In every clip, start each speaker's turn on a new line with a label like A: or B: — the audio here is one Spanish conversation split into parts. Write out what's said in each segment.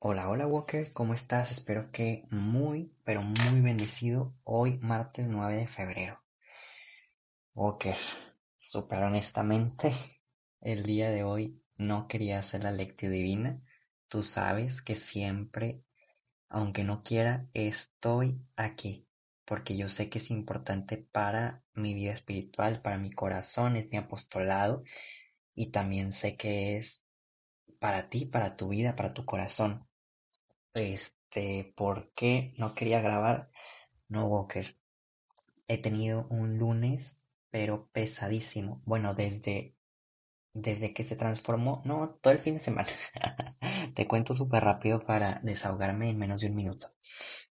A: Hola, hola Walker, ¿cómo estás? Espero que muy, pero muy bendecido hoy martes 9 de febrero. Walker, súper honestamente, el día de hoy no quería hacer la lectio divina. Tú sabes que siempre, aunque no quiera, estoy aquí, porque yo sé que es importante para mi vida espiritual, para mi corazón, es mi apostolado, y también sé que es para ti, para tu vida, para tu corazón. Este, ¿por qué no quería grabar? No, Walker. He tenido un lunes, pero pesadísimo. Bueno, desde, desde que se transformó, no, todo el fin de semana. Te cuento súper rápido para desahogarme en menos de un minuto.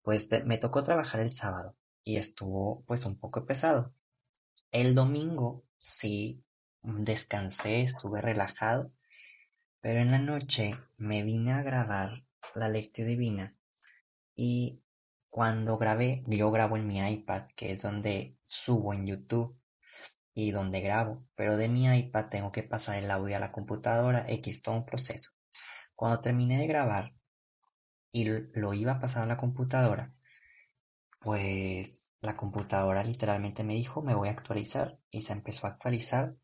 A: Pues me tocó trabajar el sábado y estuvo pues un poco pesado. El domingo sí descansé, estuve relajado, pero en la noche me vine a grabar la lectura divina y cuando grabé, yo grabo en mi iPad, que es donde subo en YouTube y donde grabo, pero de mi iPad tengo que pasar el audio a la computadora, X, todo un proceso. Cuando terminé de grabar y lo iba a pasar a la computadora, pues la computadora literalmente me dijo, me voy a actualizar y se empezó a actualizar.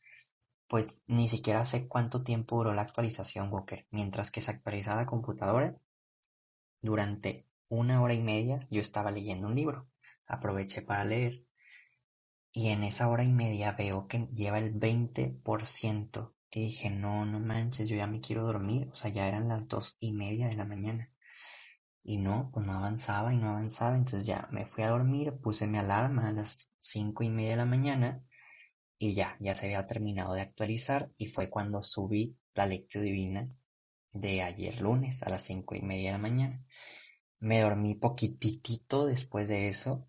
A: Pues ni siquiera sé cuánto tiempo duró la actualización, Walker. Mientras que se actualizaba la computadora, durante una hora y media yo estaba leyendo un libro. Aproveché para leer. Y en esa hora y media veo que lleva el 20%. Y dije, no, no manches, yo ya me quiero dormir. O sea, ya eran las dos y media de la mañana. Y no, pues no avanzaba y no avanzaba. Entonces ya me fui a dormir, puse mi alarma a las cinco y media de la mañana. Y ya, ya se había terminado de actualizar. Y fue cuando subí la lectura divina de ayer lunes a las cinco y media de la mañana. Me dormí poquitito después de eso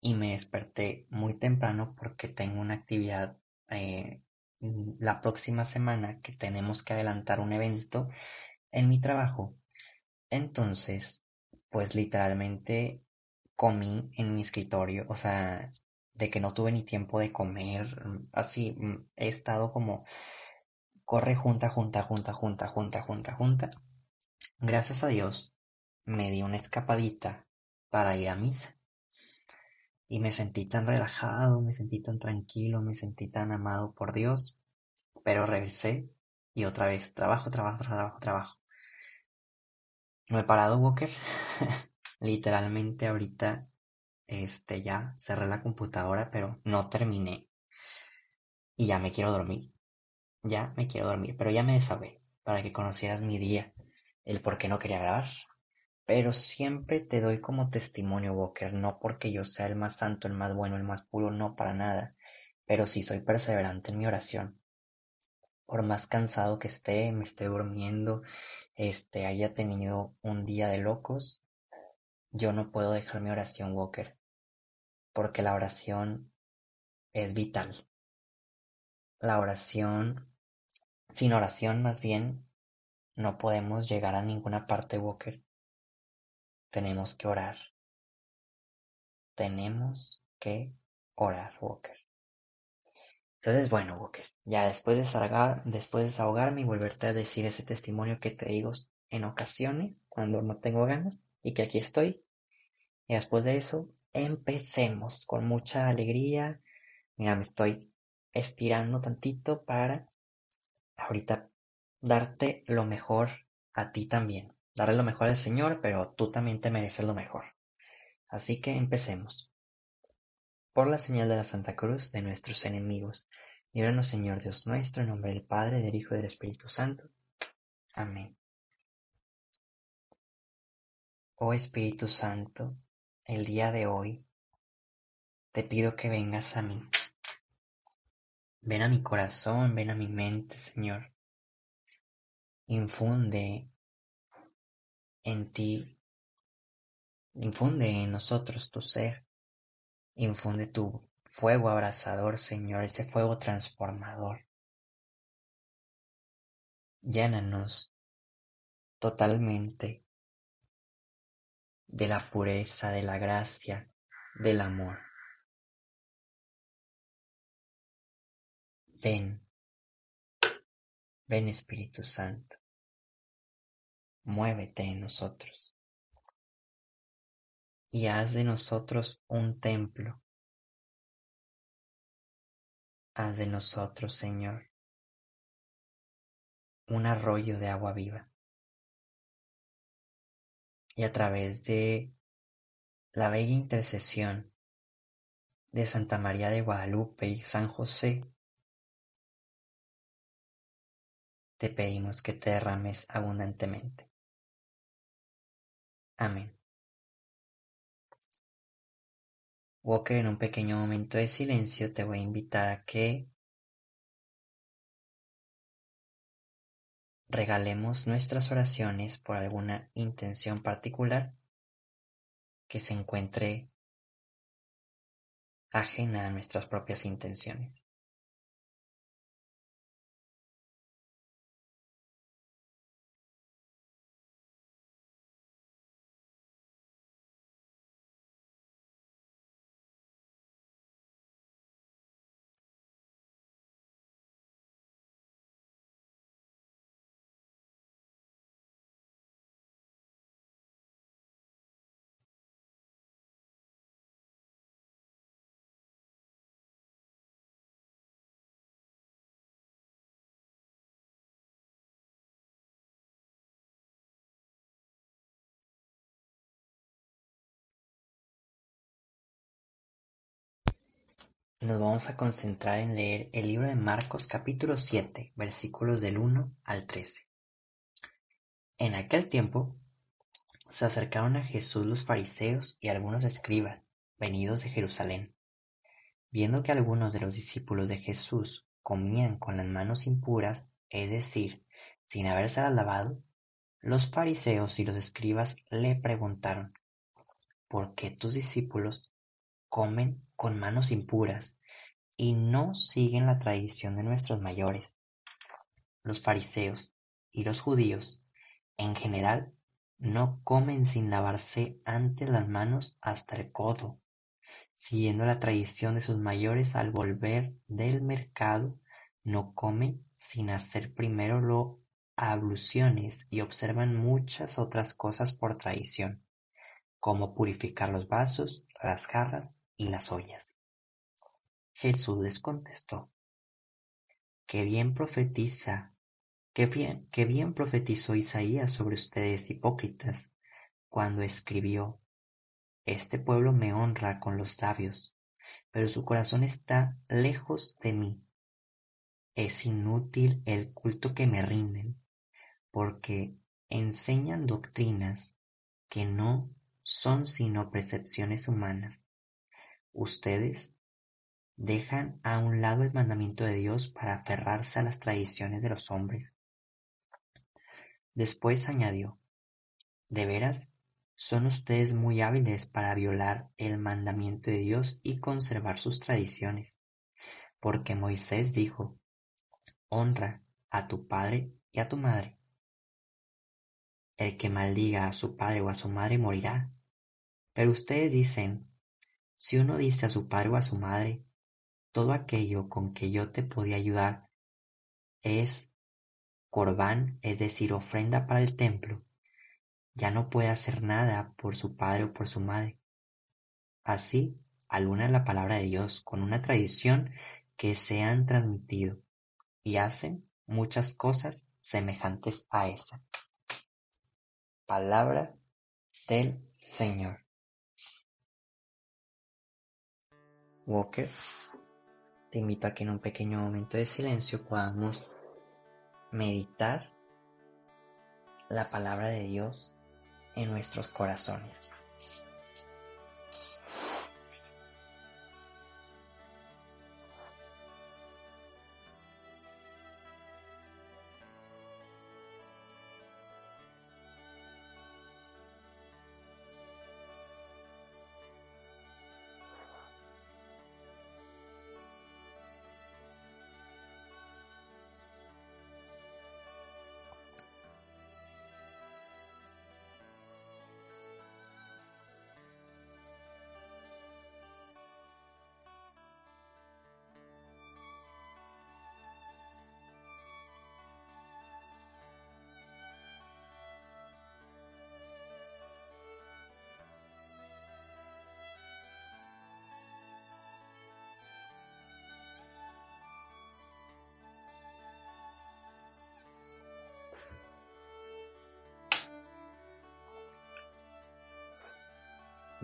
A: y me desperté muy temprano porque tengo una actividad eh, la próxima semana que tenemos que adelantar un evento en mi trabajo. Entonces, pues literalmente comí en mi escritorio, o sea, de que no tuve ni tiempo de comer, así he estado como corre junta, junta, junta, junta, junta, junta, junta. Gracias a Dios me di una escapadita para ir a misa. Y me sentí tan relajado, me sentí tan tranquilo, me sentí tan amado por Dios. Pero regresé y otra vez trabajo, trabajo, trabajo, trabajo. No he parado, Walker. Literalmente ahorita este ya cerré la computadora, pero no terminé. Y ya me quiero dormir. Ya me quiero dormir, pero ya me desahogé para que conocieras mi día, el por qué no quería grabar. Pero siempre te doy como testimonio, Walker, no porque yo sea el más santo, el más bueno, el más puro, no, para nada, pero sí soy perseverante en mi oración. Por más cansado que esté, me esté durmiendo, este, haya tenido un día de locos, yo no puedo dejar mi oración, Walker, porque la oración es vital. La oración sin oración, más bien, no podemos llegar a ninguna parte, Walker. Tenemos que orar. Tenemos que orar, Walker. Entonces, bueno, Walker, ya después de, desahogar, después de desahogarme y volverte a decir ese testimonio que te digo en ocasiones, cuando no tengo ganas, y que aquí estoy, y después de eso, empecemos con mucha alegría. Mira, me estoy estirando tantito para ahorita darte lo mejor a ti también. Darle lo mejor al Señor, pero tú también te mereces lo mejor. Así que empecemos. Por la señal de la Santa Cruz de nuestros enemigos, líbranos Señor Dios nuestro, en nombre del Padre, del Hijo y del Espíritu Santo. Amén. Oh Espíritu Santo, el día de hoy te pido que vengas a mí Ven a mi corazón, ven a mi mente, Señor. Infunde en ti, infunde en nosotros tu ser, infunde tu fuego abrasador, Señor, ese fuego transformador. Llénanos totalmente de la pureza, de la gracia, del amor. Ven, ven Espíritu Santo, muévete en nosotros y haz de nosotros un templo. Haz de nosotros, Señor, un arroyo de agua viva. Y a través de la bella intercesión de Santa María de Guadalupe y San José, te pedimos que te derrames abundantemente. Amén. Walker, en un pequeño momento de silencio te voy a invitar a que regalemos nuestras oraciones por alguna intención particular que se encuentre ajena a nuestras propias intenciones. Nos vamos a concentrar en leer el libro de Marcos capítulo 7, versículos del 1 al 13. En aquel tiempo se acercaron a Jesús los fariseos y algunos escribas, venidos de Jerusalén. Viendo que algunos de los discípulos de Jesús comían con las manos impuras, es decir, sin haberse lavado, los fariseos y los escribas le preguntaron, ¿por qué tus discípulos comen con manos impuras y no siguen la tradición de nuestros mayores. Los fariseos y los judíos, en general, no comen sin lavarse antes las manos hasta el codo, siguiendo la tradición de sus mayores al volver del mercado, no comen sin hacer primero lo abluciones y observan muchas otras cosas por tradición como purificar los vasos, las jarras y las ollas. Jesús les contestó, que bien profetiza, que bien, que bien profetizó Isaías sobre ustedes hipócritas, cuando escribió, Este pueblo me honra con los labios, pero su corazón está lejos de mí. Es inútil el culto que me rinden, porque enseñan doctrinas que no son sino percepciones humanas. Ustedes dejan a un lado el mandamiento de Dios para aferrarse a las tradiciones de los hombres. Después añadió, de veras, son ustedes muy hábiles para violar el mandamiento de Dios y conservar sus tradiciones, porque Moisés dijo, honra a tu padre y a tu madre. El que maldiga a su padre o a su madre morirá. Pero ustedes dicen, si uno dice a su padre o a su madre, todo aquello con que yo te podía ayudar es corbán, es decir, ofrenda para el templo, ya no puede hacer nada por su padre o por su madre. Así, alguna es la palabra de Dios con una tradición que se han transmitido y hacen muchas cosas semejantes a esa. Palabra del Señor. Walker, te invito a que en un pequeño momento de silencio podamos meditar la palabra de Dios en nuestros corazones.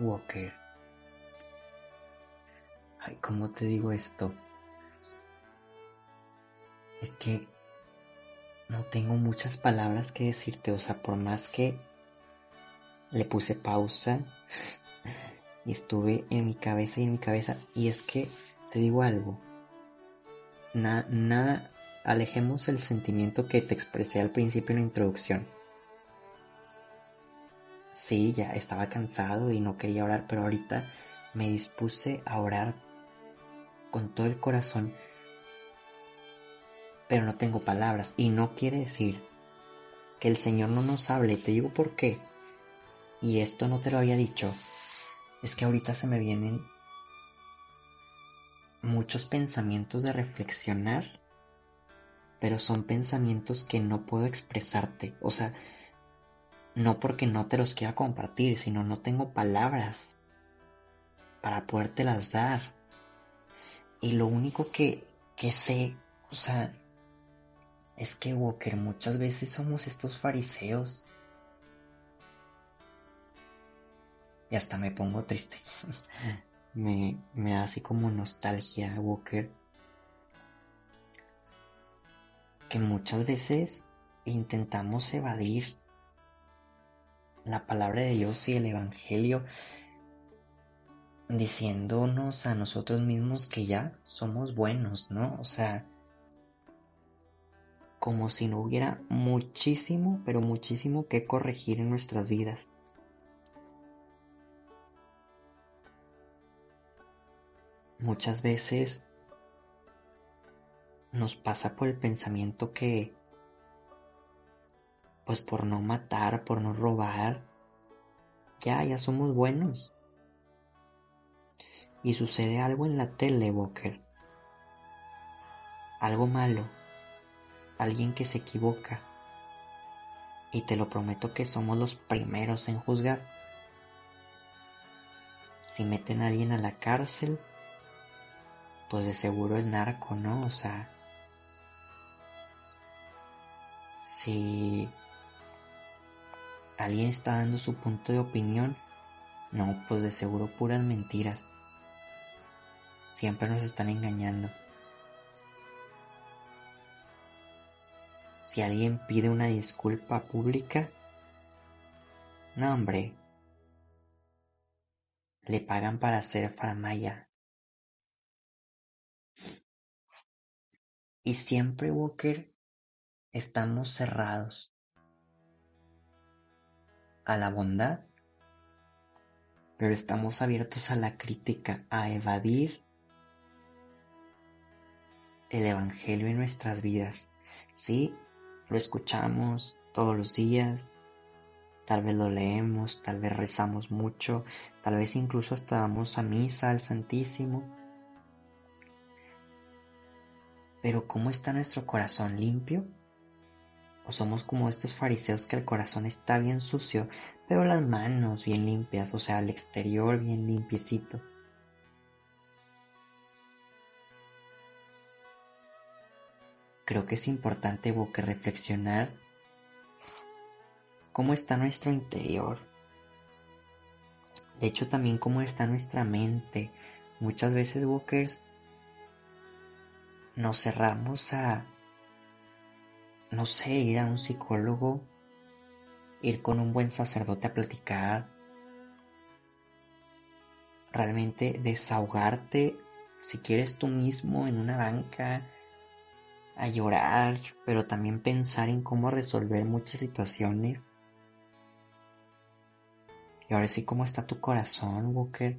A: Walker. Ay, ¿cómo te digo esto? Es que no tengo muchas palabras que decirte, o sea, por más que le puse pausa y estuve en mi cabeza y en mi cabeza, y es que te digo algo, nada, alejemos el sentimiento que te expresé al principio en la introducción. Sí, ya estaba cansado y no quería orar, pero ahorita me dispuse a orar con todo el corazón, pero no tengo palabras y no quiere decir que el Señor no nos hable, te digo por qué. Y esto no te lo había dicho, es que ahorita se me vienen muchos pensamientos de reflexionar, pero son pensamientos que no puedo expresarte. O sea, no porque no te los quiera compartir, sino no tengo palabras para podértelas dar. Y lo único que, que sé, o sea, es que Walker, muchas veces somos estos fariseos. Y hasta me pongo triste. me, me da así como nostalgia, Walker. Que muchas veces intentamos evadir la palabra de Dios y el Evangelio diciéndonos a nosotros mismos que ya somos buenos, ¿no? O sea, como si no hubiera muchísimo, pero muchísimo que corregir en nuestras vidas. muchas veces nos pasa por el pensamiento que, pues por no matar, por no robar, ya, ya somos buenos. Y sucede algo en la tele, Walker. Algo malo. Alguien que se equivoca. Y te lo prometo que somos los primeros en juzgar. Si meten a alguien a la cárcel, pues de seguro es narco, ¿no? O sea, si alguien está dando su punto de opinión, no, pues de seguro puras mentiras. Siempre nos están engañando. Si alguien pide una disculpa pública, no hombre, le pagan para hacer faramaya. Y siempre, Walker, estamos cerrados a la bondad, pero estamos abiertos a la crítica, a evadir el Evangelio en nuestras vidas. Sí, lo escuchamos todos los días, tal vez lo leemos, tal vez rezamos mucho, tal vez incluso hasta vamos a misa al Santísimo, pero ¿cómo está nuestro corazón limpio? ¿O somos como estos fariseos que el corazón está bien sucio, pero las manos bien limpias, o sea, el exterior bien limpiecito? Creo que es importante, Boque, reflexionar cómo está nuestro interior. De hecho, también cómo está nuestra mente. Muchas veces, Walkers, nos cerramos a, no sé, ir a un psicólogo, ir con un buen sacerdote a platicar, realmente desahogarte, si quieres tú mismo en una banca, a llorar, pero también pensar en cómo resolver muchas situaciones. Y ahora sí, ¿cómo está tu corazón, Walker?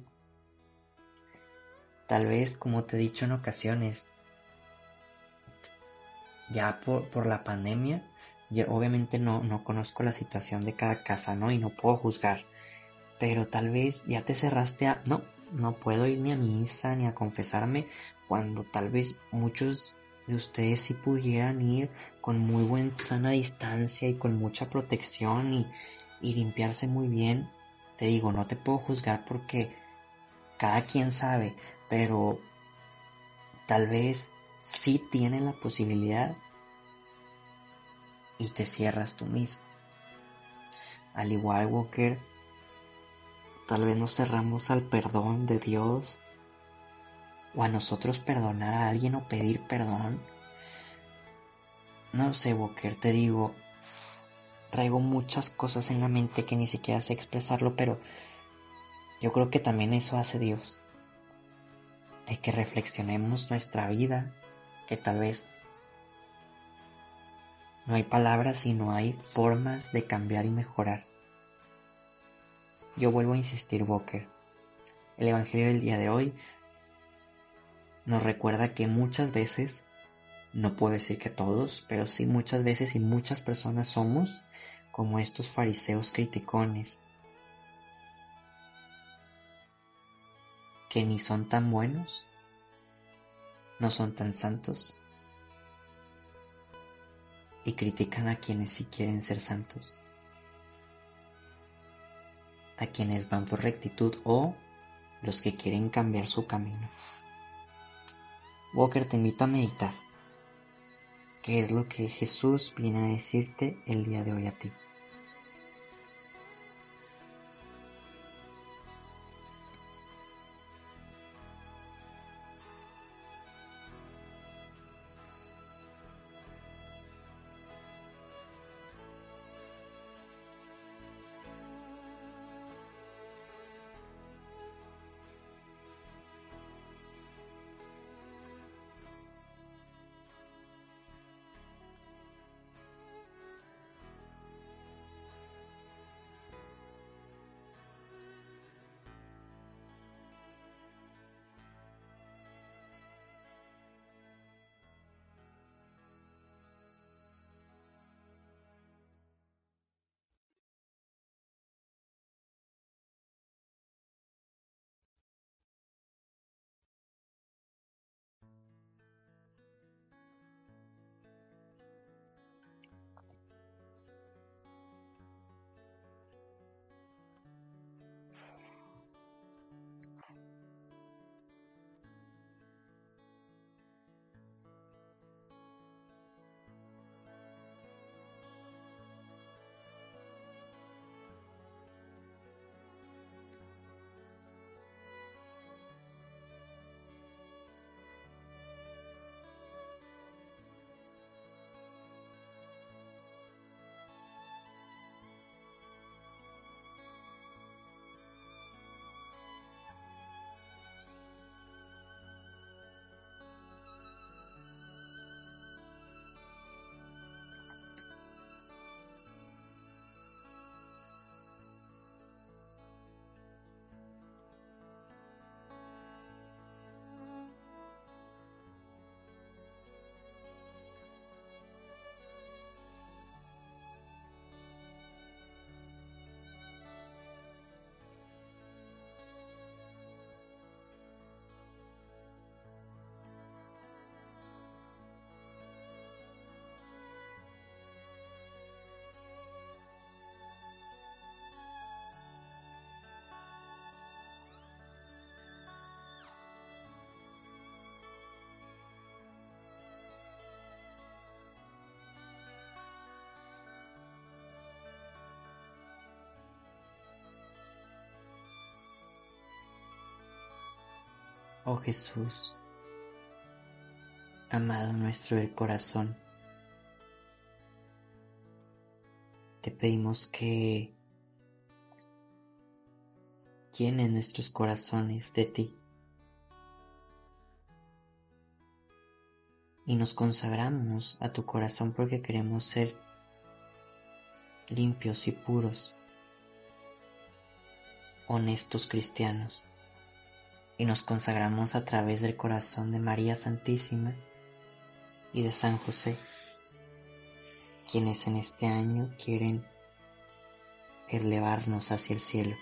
A: Tal vez, como te he dicho en ocasiones, ya por, por la pandemia, obviamente no, no conozco la situación de cada casa, ¿no? Y no puedo juzgar. Pero tal vez ya te cerraste a... No, no puedo ir ni a misa ni a confesarme cuando tal vez muchos de ustedes sí pudieran ir con muy buena sana distancia y con mucha protección y, y limpiarse muy bien. Te digo, no te puedo juzgar porque cada quien sabe, pero tal vez si tienen la posibilidad y te cierras tú mismo. Al igual, Walker, tal vez nos cerramos al perdón de Dios o a nosotros perdonar a alguien o pedir perdón. No sé, Walker, te digo, traigo muchas cosas en la mente que ni siquiera sé expresarlo, pero yo creo que también eso hace Dios. Hay que reflexionemos nuestra vida, que tal vez no hay palabras, sino hay formas de cambiar y mejorar. Yo vuelvo a insistir, Walker. El Evangelio del día de hoy nos recuerda que muchas veces, no puedo decir que todos, pero sí muchas veces y muchas personas somos como estos fariseos criticones, que ni son tan buenos, no son tan santos, y critican a quienes sí quieren ser santos, a quienes van por rectitud o los que quieren cambiar su camino. Walker te invito a meditar. ¿Qué es lo que Jesús viene a decirte el día de hoy a ti? Oh Jesús, amado nuestro del corazón, te pedimos que llenes nuestros corazones de ti y nos consagramos a tu corazón porque queremos ser limpios y puros, honestos cristianos y nos consagramos a través del corazón de María Santísima y de San José, quienes en este año quieren elevarnos hacia el cielo.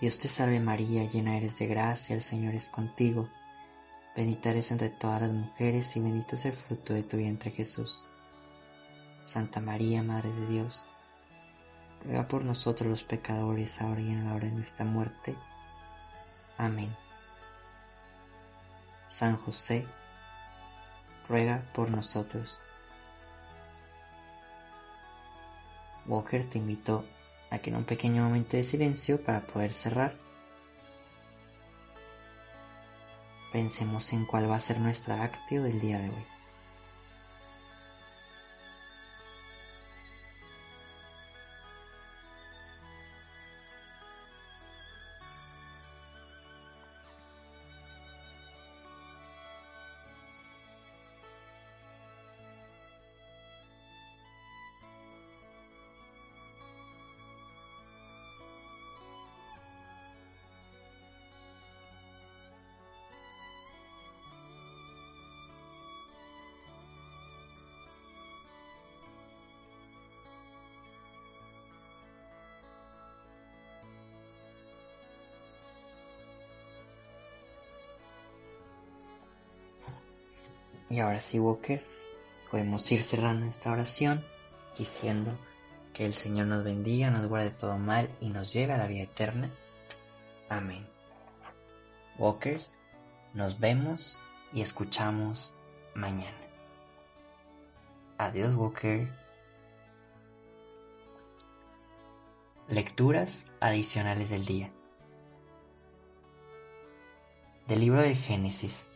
A: Dios te salve María, llena eres de gracia, el Señor es contigo, bendita eres entre todas las mujeres y bendito es el fruto de tu vientre Jesús. Santa María, Madre de Dios, ruega por nosotros los pecadores, ahora y en la hora de nuestra muerte. Amén. San José, ruega por nosotros. Walker te invito a que en un pequeño momento de silencio para poder cerrar. Pensemos en cuál va a ser nuestra actio del día de hoy. Y ahora sí, Walker, podemos ir cerrando esta oración diciendo que el Señor nos bendiga, nos guarde todo mal y nos lleve a la vida eterna. Amén. Walkers, nos vemos y escuchamos mañana. Adiós, Walker. Lecturas adicionales del día. Del libro de Génesis.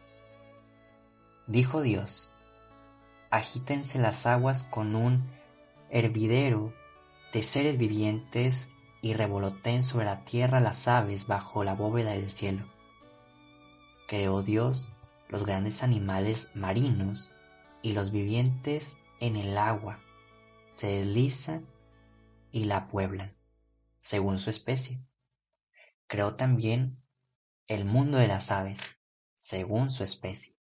A: Dijo Dios, agítense las aguas con un hervidero de seres vivientes y revoloteen sobre la tierra las aves bajo la bóveda del cielo. Creó Dios los grandes animales marinos y los vivientes en el agua se deslizan y la pueblan, según su especie. Creó también el mundo de las aves, según su especie.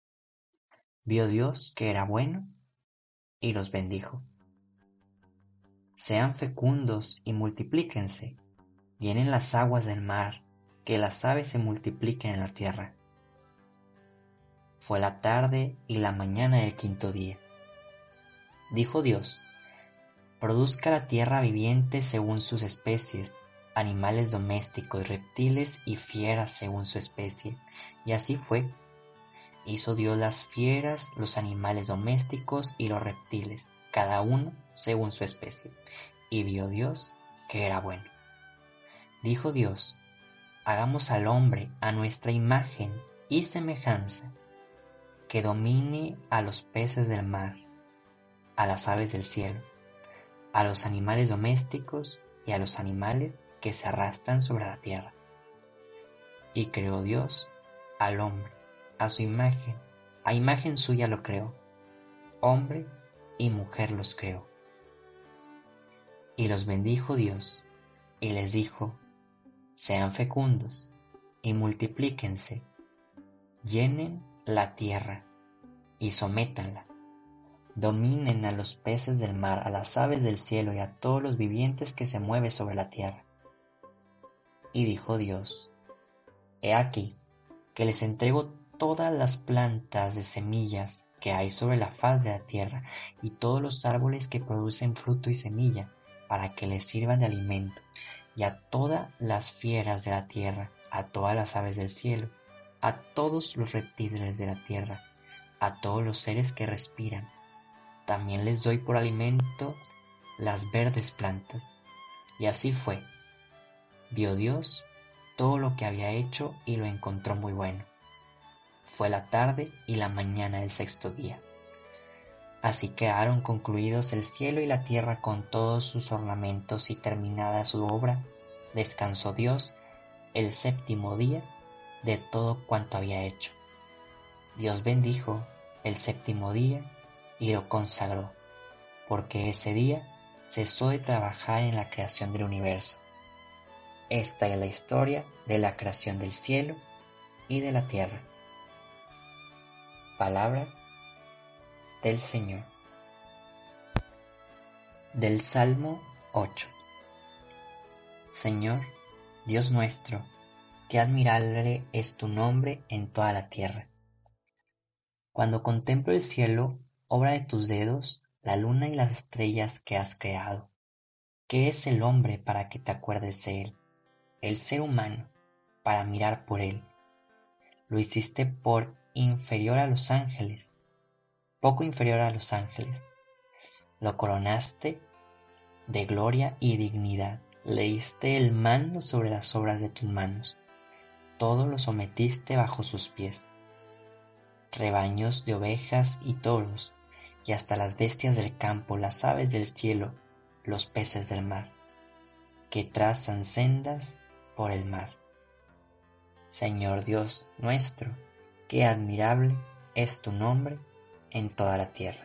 A: Vio Dios que era bueno y los bendijo. Sean fecundos y multiplíquense, vienen las aguas del mar, que las aves se multipliquen en la tierra. Fue la tarde y la mañana del quinto día. Dijo Dios, produzca la tierra viviente según sus especies, animales domésticos, reptiles y fieras según su especie. Y así fue Hizo Dios las fieras, los animales domésticos y los reptiles, cada uno según su especie. Y vio Dios que era bueno. Dijo Dios, hagamos al hombre a nuestra imagen y semejanza, que domine a los peces del mar, a las aves del cielo, a los animales domésticos y a los animales que se arrastran sobre la tierra. Y creó Dios al hombre a su imagen, a imagen suya lo creó, hombre y mujer los creó. Y los bendijo Dios, y les dijo, sean fecundos, y multiplíquense, llenen la tierra, y sométanla, dominen a los peces del mar, a las aves del cielo y a todos los vivientes que se mueven sobre la tierra. Y dijo Dios, He aquí, que les entrego todas las plantas de semillas que hay sobre la faz de la tierra y todos los árboles que producen fruto y semilla para que les sirvan de alimento, y a todas las fieras de la tierra, a todas las aves del cielo, a todos los reptiles de la tierra, a todos los seres que respiran. También les doy por alimento las verdes plantas. Y así fue. Vio Dios todo lo que había hecho y lo encontró muy bueno. Fue la tarde y la mañana del sexto día. Así quedaron concluidos el cielo y la tierra con todos sus ornamentos y terminada su obra, descansó Dios el séptimo día de todo cuanto había hecho. Dios bendijo el séptimo día y lo consagró, porque ese día cesó de trabajar en la creación del universo. Esta es la historia de la creación del cielo y de la tierra. Palabra del Señor. Del Salmo 8. Señor, Dios nuestro, qué admirable es tu nombre en toda la tierra. Cuando contemplo el cielo, obra de tus dedos, la luna y las estrellas que has creado. ¿Qué es el hombre para que te acuerdes de él? El ser humano, para mirar por él. Lo hiciste por inferior a los ángeles, poco inferior a los ángeles. Lo coronaste de gloria y dignidad, le diste el mando sobre las obras de tus manos, todo lo sometiste bajo sus pies, rebaños de ovejas y toros, y hasta las bestias del campo, las aves del cielo, los peces del mar, que trazan sendas por el mar. Señor Dios nuestro, qué admirable es tu nombre en toda la tierra.